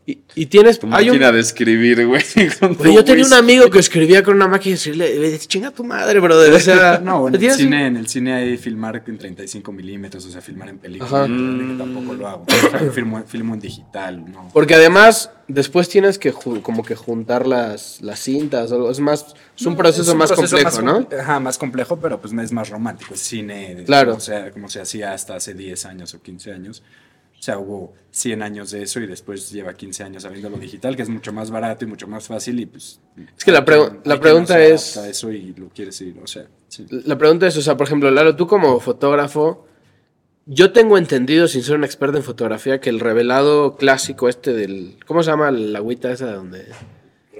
Y, y tienes. Tu hay un- máquina de escribir, güey. yo tenía un amigo que escribía con una máquina de escribir, chinga tu madre, brother. O sea, No, en el, tienes un- cine, en el cine hay filmar en 35 milímetros, o sea, filmar en película, Ajá. que tampoco lo hago. O sea, filmo, filmo en digital, ¿no? Porque además, después tienes que como que juntar las, las cintas o algo. Es más, es un No, proceso un más proceso complejo, ¿no? comple- Ajá, más complejo, pero pues es más romántico. Es cine, Claro. O sea, como se hacía hasta hace 10 años o 15 años. O sea, hubo 100 años de eso y después lleva 15 años sabiéndolo digital, que es mucho más barato y mucho más fácil y pues... Es que la pregu- quien- la pregunta no es- eso y lo quieres ir, o sea, sí. La pregunta es, o sea, por ejemplo, Lalo, tú como fotógrafo, yo tengo entendido, sin ser un experto en fotografía, que el revelado clásico este del... ¿Cómo se llama la agüita esa donde...?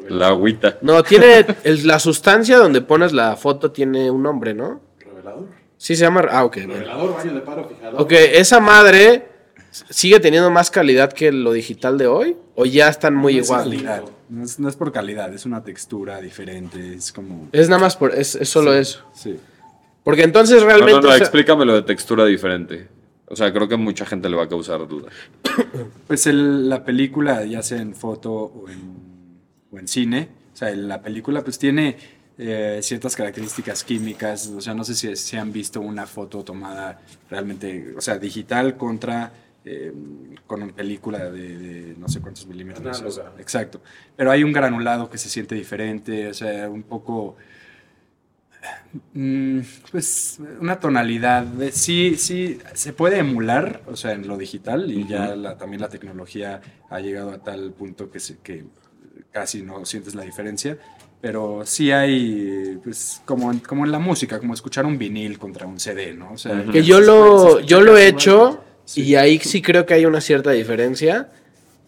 La agüita. No, tiene... el- la sustancia donde pones la foto tiene un nombre, ¿no? Revelador. Sí se llama... Ah, ok. Revelador, baño de paro, fijador. Ok, esa madre sigue teniendo más calidad que lo digital de hoy o ya están muy No es igual. calidad, no es, no es por calidad, es una textura diferente, es como... Es nada más por es, es solo Sí, eso. Sí. Porque entonces realmente no, no, o sea, explícamelo de textura diferente. O sea, creo que a mucha gente le va a causar duda. Pues el- la película, ya sea en foto o en, o en cine, o sea, la película pues tiene eh, ciertas características químicas, o sea, no sé si, si han visto una foto tomada realmente, o sea, digital contra eh, con una película de, de no sé cuántos milímetros. o sea, Análoga. exacto. Pero hay un granulado que se siente diferente, o sea, un poco... Mm, Pues una tonalidad de sí, sí, se puede emular, o sea, en lo digital y ya la- también la tecnología ha llegado a tal punto que, se, que casi no sientes la diferencia, pero sí hay, pues como en, como en la música, como escuchar un vinil contra un CD, ¿no? O sea, Que yo lo, yo lo he hecho. Sí. y ahí sí creo que hay una cierta diferencia,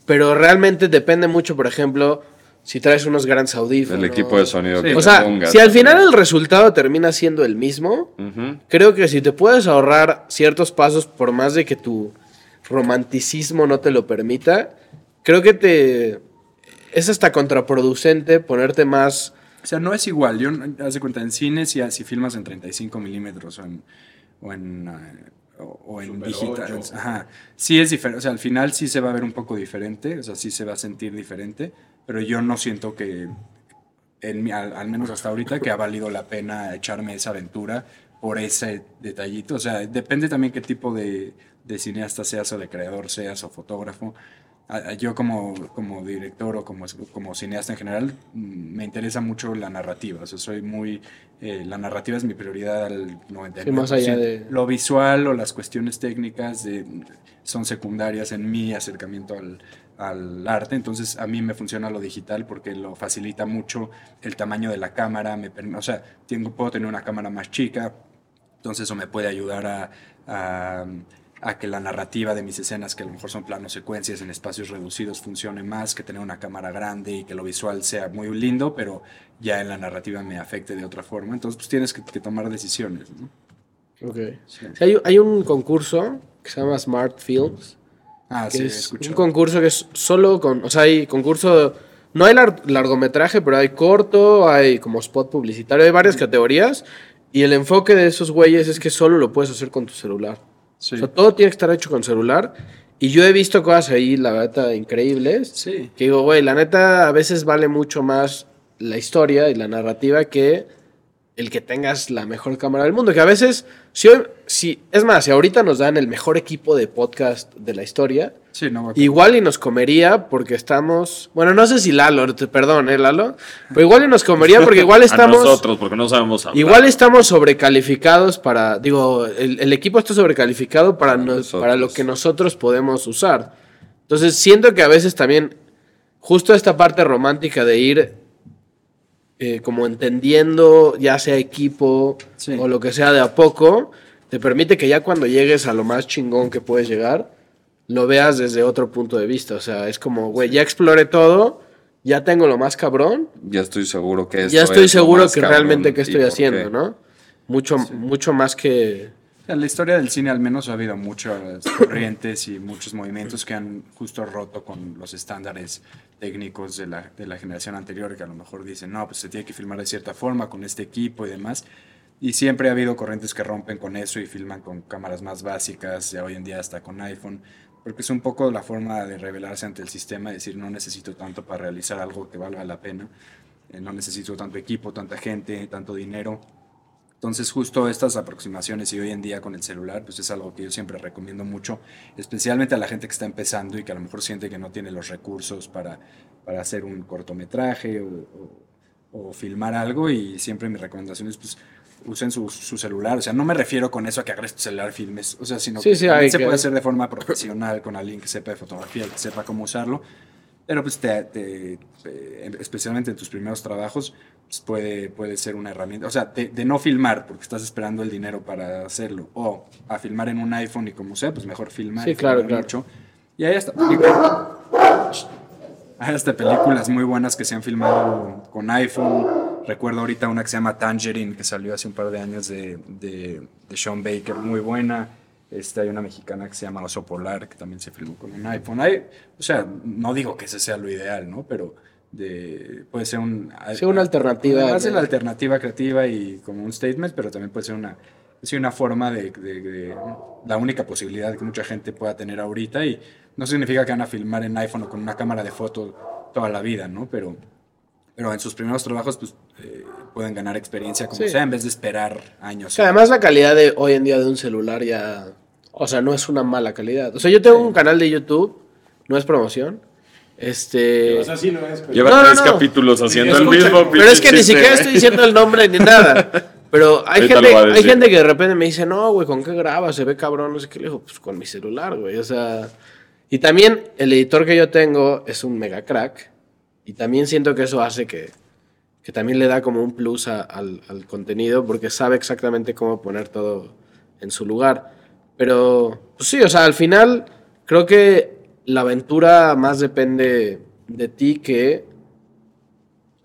pero realmente depende mucho, por ejemplo, si traes unos grandes audífonos. El equipo de sonido Sí. que O sea, pongas. si al final el resultado termina siendo el mismo, creo que si te puedes ahorrar ciertos pasos por más de que tu romanticismo no te lo permita, creo que te es hasta contraproducente ponerte más O sea, no es igual. Yo, de cuenta, en cine, si, si filmas en 35 milímetros o en, o en, eh, o, o en Super digital. ocho. Ajá. Sí es diferente. O sea, al final sí se va a ver un poco diferente. O sea, sí se va a sentir diferente. Pero yo no siento que, en mi- al, al menos hasta ahorita, que ha valido la pena echarme esa aventura por ese detallito. O sea, depende también qué tipo de, de cineasta seas o de creador seas o fotógrafo. Yo como, como director o como, como cineasta en general mm, me interesa mucho la narrativa. O sea, soy muy... eh, la narrativa es mi prioridad al 99%. Sí, más allá de- Lo visual o las cuestiones técnicas de- son secundarias en mi acercamiento al, al arte. Entonces a mí me funciona lo digital porque lo facilita mucho el tamaño de la cámara. Me, o sea, tengo, puedo tener una cámara más chica. Entonces eso me puede ayudar a, a, a que la narrativa de mis escenas, que a lo mejor son planos secuencias en espacios reducidos, funcione más, que tener una cámara grande y que lo visual sea muy lindo, pero ya en la narrativa me afecte de otra forma. Entonces pues tienes que, que tomar decisiones. ¿no? Ok. Sí, hay, hay un concurso que se llama Smart Films. Ah, que sí, es un concurso que es solo con. O sea, hay concurso. No hay lar- largometraje, pero hay corto, hay como spot publicitario, hay varias categorías. Y el enfoque de esos güeyes es que solo lo puedes hacer con tu celular. Sí. O sea, todo tiene que estar hecho con celular. Y yo he visto cosas ahí, la verdad, increíbles. Sí. Que digo, güey, la neta, a veces vale mucho más la historia y la narrativa que el que tengas la mejor cámara del mundo. Que a veces, si, hoy- si es más, si ahorita nos dan el mejor equipo de podcast de la historia, Sí, no, igual y nos comería porque estamos. Bueno, no sé si Lalo, te- perdón, ¿eh, Lalo? Pero igual y nos comería porque igual estamos. A nosotros, porque no sabemos hablar. Igual estamos sobrecalificados para, digo, el, el equipo está sobrecalificado para, nos- para lo que nosotros podemos usar. Entonces siento que a veces también, justo esta parte romántica de ir eh, como entendiendo, ya sea equipo Sí. o lo que sea de a poco, te permite que ya cuando llegues a lo más chingón que puedes llegar, lo veas desde otro punto de vista. O sea, es como, güey, ya exploré todo, ya tengo lo más cabrón, Ya estoy seguro que esto ya estoy es seguro que cabrón realmente qué y estoy haciendo, qué. ¿no? Mucho, mucho más que... En la historia del cine al menos ha habido muchas corrientes y muchos movimientos que han justo roto con los estándares técnicos de la, de la generación anterior, que a lo mejor dicen, no, pues se tiene que filmar de cierta forma con este equipo y demás. Y siempre ha habido corrientes que rompen con eso y filman con cámaras más básicas, ya hoy en día hasta con iPhone, porque es un poco la forma de rebelarse ante el sistema decir, no necesito tanto para realizar algo que valga la pena, eh, no necesito tanto equipo, tanta gente, tanto dinero. Entonces justo estas aproximaciones y hoy en día con el celular, pues es algo que yo siempre recomiendo mucho, especialmente a la gente que está empezando y que a lo mejor siente que no tiene los recursos para, para hacer un cortometraje o, o- o filmar algo y siempre mi recomendación es pues usen su, su celular, o sea, no me refiero con eso a que agarres tu celular filmes, o sea, sino Sí, que sí, también se que- puede hacer de forma profesional con alguien que sepa de fotografía que sepa cómo usarlo, pero pues te, te- te- especialmente en tus primeros trabajos, pues puede, puede ser una herramienta. O sea, de, de no filmar porque estás esperando el dinero para hacerlo. O a filmar en un iPhone y como sea, pues mejor filmar. Sí, claro, filmar claro. mucho. Y hay hasta, hay hasta películas muy buenas que se han filmado con iPhone. Recuerdo ahorita una que se llama Tangerine, que salió hace un par de años de, de, de Sean Baker, muy buena. Este, hay una mexicana que se llama Oso Polar, que también se filmó con un iPhone. Hay, o sea, no digo que ese sea lo ideal, ¿no? Pero de, puede ser un... Sí, una alternativa, Además de la alternativa creativa y como un statement, pero también puede ser una sí, una forma de, de- de- la única posibilidad que mucha gente pueda tener ahorita y no significa que van a filmar en iPhone o con una cámara de foto toda la vida, ¿no? Pero, pero en sus primeros trabajos, pues, eh, pueden ganar experiencia como Sí. sea en vez de esperar años. Que además la calidad de hoy en día de un celular ya, o sea, no es una mala calidad. O sea, yo tengo un canal de YouTube, no es promoción. Este, O sea, sí lo es, pero... Lleva No, no, tres no. capítulos haciendo el Escucha, mismo pero es que ni siquiera estoy diciendo el nombre ni nada. Pero hay gente, hay gente que de repente me dice, no, güey, ¿con qué grabas? Se ve cabrón, no sé qué. Le digo, pues con mi celular, güey. O sea, y también el editor que yo tengo es un mega crack. Y también siento que eso hace que, que también le da como un plus a- al, al contenido porque sabe exactamente cómo poner todo en su lugar. Pero, pues sí, o sea, al final creo que la aventura más depende de ti que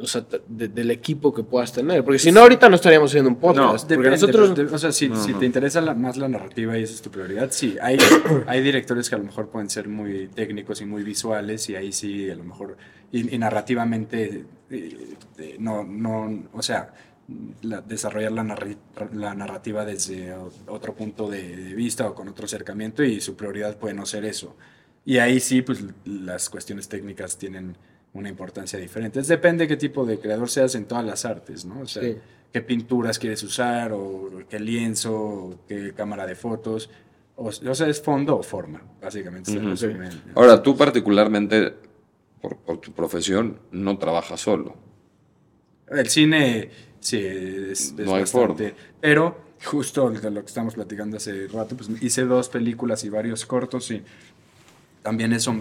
o sea, de- del equipo que puedas tener. Porque si no, ahorita no estaríamos haciendo un podcast. porque Depende, nosotros. de- o sea, si, si no. te interesa la- más la narrativa y esa es tu prioridad, sí. Hay, hay directores que a lo mejor pueden ser muy técnicos y muy visuales y ahí sí, a lo mejor, y, y narrativamente, eh, eh, no, no, o sea, la- desarrollar la, narri- la narrativa desde otro punto de, de vista o con otro acercamiento y su prioridad puede no ser eso. Y ahí sí, pues las cuestiones técnicas tienen una importancia diferente. Es depende qué tipo de creador seas en todas las artes, ¿no? O sea, Sí. qué pinturas quieres usar, o qué lienzo, o qué cámara de fotos. O, o sea, es fondo o forma, básicamente. resume en- Ahora, tú particularmente, por, por tu profesión, no trabajas solo. El cine, sí, es, es No hay bastante. Pero, justo de lo que estamos platicando hace rato, pues hice dos películas y varios cortos y también eso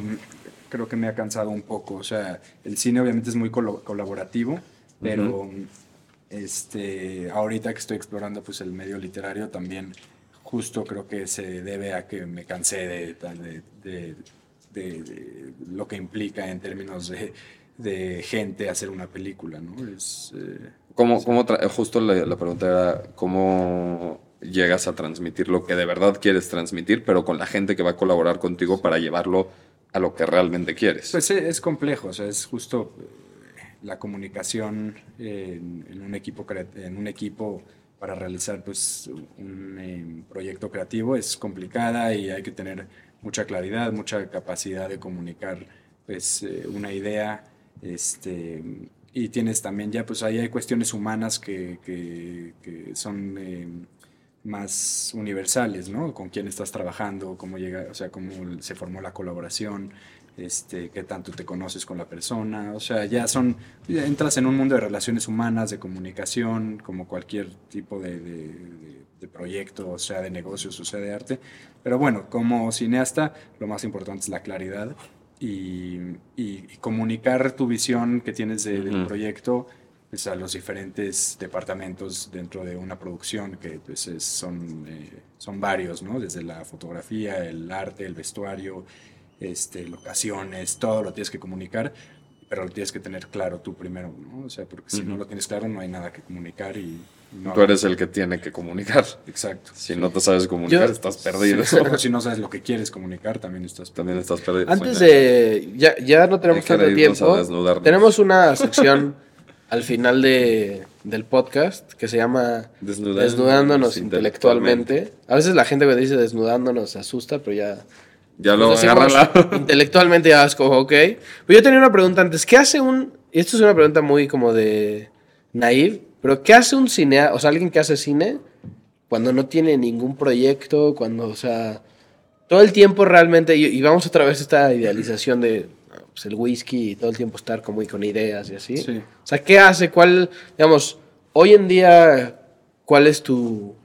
creo que me ha cansado un poco. O sea, el cine obviamente es muy colaborativo, pero este, ahorita que estoy explorando pues el medio literario también justo creo que se debe a que me cansé de, de, de- de- de lo que implica en términos de, de gente hacer una película, ¿no? Es, eh, ¿Cómo, justo la, la pregunta era cómo llegas a transmitir lo que de verdad quieres transmitir, pero con la gente que va a colaborar contigo para llevarlo a lo que realmente quieres? Pues es complejo, o sea, es justo eh, la comunicación en, un equipo en un equipo para realizar pues un eh, proyecto creativo es complicada y hay que tener mucha claridad, mucha capacidad de comunicar pues eh, una idea, este y tienes también ya pues ahí hay cuestiones humanas que, que- son eh, más universales, ¿no? Con quién estás trabajando, cómo llega, o sea, cómo se formó la colaboración, este, qué tanto te conoces con la persona, o sea, ya son, ya entras en un mundo de relaciones humanas, de comunicación, como cualquier tipo de, de- de- de proyecto, o sea, de negocios, o sea, de arte. Pero bueno, como cineasta, lo más importante es la claridad y, y- y comunicar tu visión que tienes de- del proyecto pues, a los diferentes departamentos dentro de una producción que pues, es- son, eh, son varios, ¿no? Desde la fotografía, el arte, el vestuario, este, locaciones, todo lo tienes que comunicar, pero lo tienes que tener claro tú primero, ¿no? O sea, porque si no lo tienes claro no hay nada que comunicar y no Tú eres el que tiene que comunicar. Exacto. Si no te sabes comunicar, Yo- estás perdido. O si no sabes lo que quieres comunicar, también estás También estás perdido. Antes de. Ya, ya no tenemos tanto tiempo. Tenemos una sección al final de, del podcast que se llama Desnudándonos Desnudándonos intelectualmente. A veces la gente cuando dice desnudándonos se asusta, pero ya. Ya lo Nos agarra. Intelectualmente ya es como, ok. Pero yo tenía una pregunta antes. ¿Qué hace un. Y esto es una pregunta muy como de. naive. Pero ¿qué hace un cineasta? O sea, alguien que hace cine cuando no tiene ningún proyecto, cuando, o sea. Todo el tiempo realmente. Y, y vamos otra vez a esta idealización de. Pues, el whisky y todo el tiempo estar como y con ideas y así. Sí. O sea, ¿qué hace? ¿Cuál. Digamos, hoy en día. ¿Cuál es tu.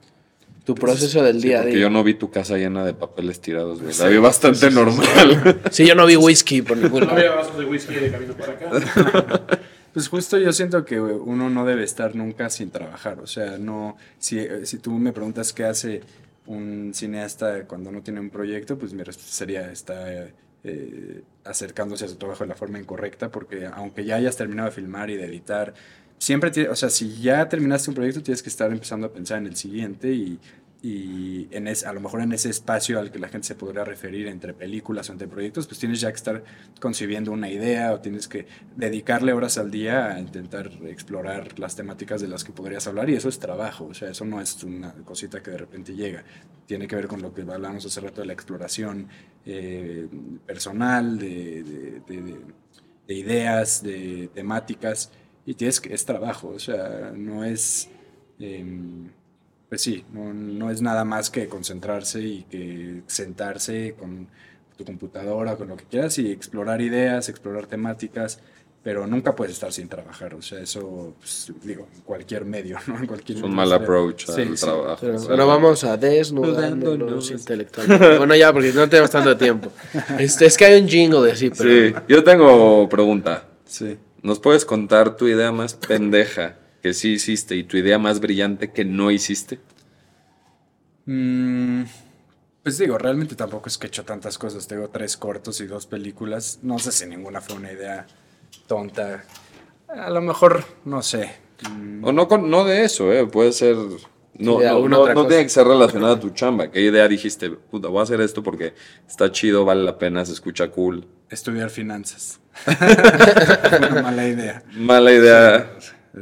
tu proceso del Sí, día a porque día? yo no vi tu casa llena de papeles tirados, güey. La vi bastante normal. Sí, yo no vi whisky por ningún No había vasos de whisky de camino para acá. Pues justo yo siento que uno no debe estar nunca sin trabajar. O sea, no. Si, si tú me preguntas qué hace un cineasta cuando no tiene un proyecto, pues mi respuesta sería está eh, acercándose a su trabajo de la forma incorrecta, porque aunque ya hayas terminado de filmar y de editar, siempre o sea, si ya terminaste un proyecto, tienes que estar empezando a pensar en el siguiente y, y en es, a lo mejor en ese espacio al que la gente se podría referir entre películas o entre proyectos, pues tienes ya que estar concibiendo una idea o tienes que dedicarle horas al día a intentar explorar las temáticas de las que podrías hablar y eso es trabajo, o sea, eso no es una cosita que de repente llega, tiene que ver con lo que hablamos hace rato de la exploración eh, personal, de, de, de, de ideas, de temáticas y tienes que, es trabajo, o sea, no es... Eh, pues sí, no, no, es nada más que concentrarse y que sentarse con tu computadora, con lo que quieras y explorar ideas, explorar temáticas, pero nunca puedes estar sin trabajar, o sea, eso, pues, digo, en cualquier medio, ¿no? En cualquier es un mal approach al sí, trabajo. Pero, bueno, vamos a desnudándonos intelectualmente. bueno, ya, porque no tenemos tanto tiempo. Este, es que hay un jingle de así, pero... Sí, yo tengo pregunta. Sí. ¿Nos puedes contar tu idea más pendeja que sí hiciste y tu idea más brillante que no hiciste? Mm, pues digo, realmente tampoco es que he hecho tantas cosas. Tengo tres cortos y dos películas. No sé si ninguna fue una idea tonta. A lo mejor, no sé. Mm. O no, con, no de eso, ¿eh? puede ser... No, no, no, no tiene que ser relacionada a tu chamba. ¿Qué idea dijiste? Puta, voy a hacer esto porque está chido, vale la pena, se escucha cool. Estudiar finanzas. una mala idea. Mala idea.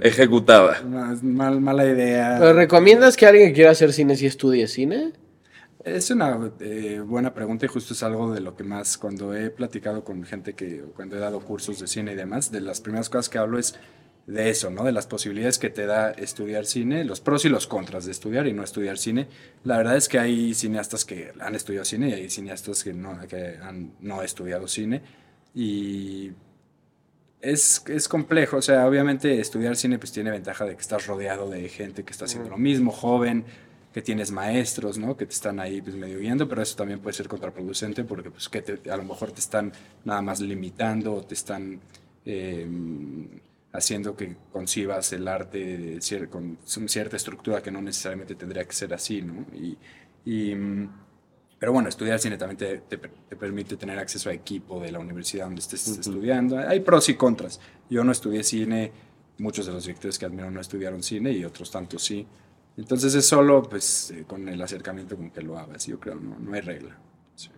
Ejecutada. Mal, mala idea. ¿Pero recomiendas que alguien que quiera hacer cine sí estudie cine? Es una eh, buena pregunta y justo es algo de lo que más cuando he platicado con gente que, cuando he dado cursos de cine y demás, de las primeras cosas que hablo es de eso, ¿no? De las posibilidades que te da estudiar cine, los pros y los contras de estudiar y no estudiar cine. La verdad es que hay cineastas que han estudiado cine y hay cineastas que no, que han no estudiado cine y es, es, complejo, o sea, obviamente estudiar cine pues tiene ventaja de que estás rodeado de gente que está haciendo lo mismo, joven, que tienes maestros, ¿no? Que te están ahí pues medio guiando, pero eso también puede ser contraproducente porque pues que te, a lo mejor te están nada más limitando o te están eh, haciendo que concibas el arte con cierta estructura que no necesariamente tendría que ser así, ¿no? Y, y pero bueno, estudiar cine también te, te, te, permite tener acceso a equipo de la universidad donde estés uh -huh. estudiando. Hay pros y contras. Yo no estudié cine, muchos de los directores que admiro no estudiaron cine y otros tantos sí. Entonces es solo pues eh, con el acercamiento con que lo hagas, yo creo, no, no hay regla. Sí.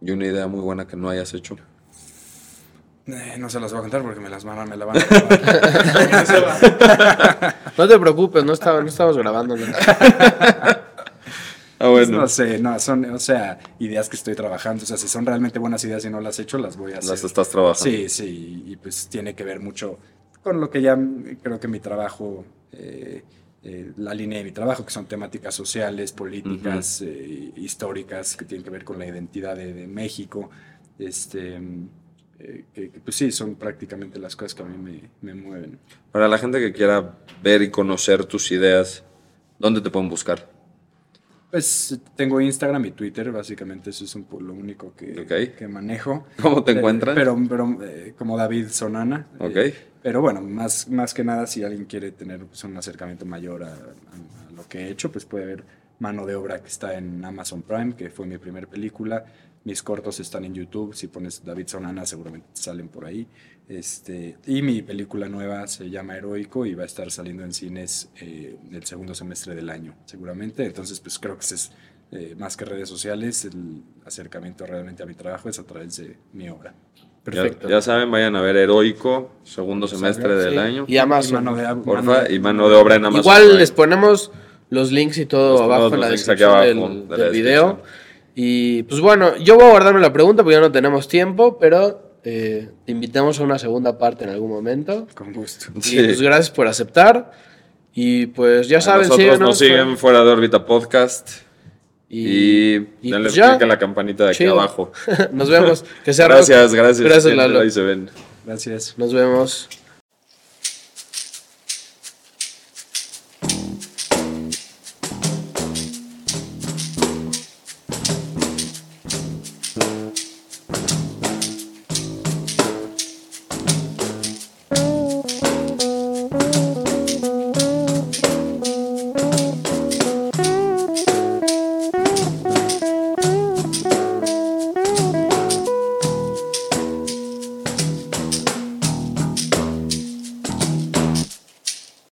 ¿Y una idea muy buena que no hayas hecho? Eh, no se las voy a contar porque me las van a, me la van a No te preocupes, no, estaba, no estamos grabando. ¿no? Ah, bueno. No sé, no, son, o sea, ideas que estoy trabajando. O sea, si son realmente buenas ideas y no las he hecho, las voy a hacer. Las estás trabajando. Sí, sí, y pues tiene que ver mucho con lo que ya creo que mi trabajo, eh, eh, la línea de mi trabajo, que son temáticas sociales, políticas, uh -huh. eh, históricas, que tienen que ver con la identidad de, de México. Este, eh, que, que, pues sí, son prácticamente las cosas que a mí me, me mueven. Para la gente que quiera ver y conocer tus ideas, ¿dónde te pueden buscar? Pues tengo Instagram y Twitter, básicamente eso es un, lo único que, okay. que, manejo. ¿Cómo te encuentran? Pero, pero eh, como David Sonana. Eh, pero bueno, más, más que nada, si alguien quiere tener pues, un acercamiento mayor a, a, a, lo que he hecho, pues puede ver Mano de Obra que está en Amazon Prime, que fue mi primera película. Mis cortos están en YouTube. Si pones David Sonana, seguramente salen por ahí. Este, y mi película nueva se llama Heroico y va a estar saliendo en cines eh, el segundo semestre del año, seguramente. Entonces, pues creo que es eh, más que redes sociales, el acercamiento realmente a mi trabajo es a través de mi obra. Perfecto. Ya, ya saben, vayan a ver Heroico, segundo semestre del sí. año. Y Amazon. Y mano de, Porfa, y mano de obra en Amazon. Igual les ponemos los links y todo Los abajo en la descripción abajo del, de la del video. descripción. Y pues bueno, yo voy a guardarme la pregunta porque ya no tenemos tiempo, pero eh, te invitamos a una segunda parte en algún momento. Con gusto. Sí. Y pues gracias por aceptar. Y pues ya A saben, nosotros síguenos, nos siguen fuera de órbita podcast. Y, Y, denle pues ya. click a la campanita de aquí Chido. abajo. Nos vemos. Que sea Gracias, gracias. Gracias, Lalo. Ahí se ven. Gracias. Nos vemos.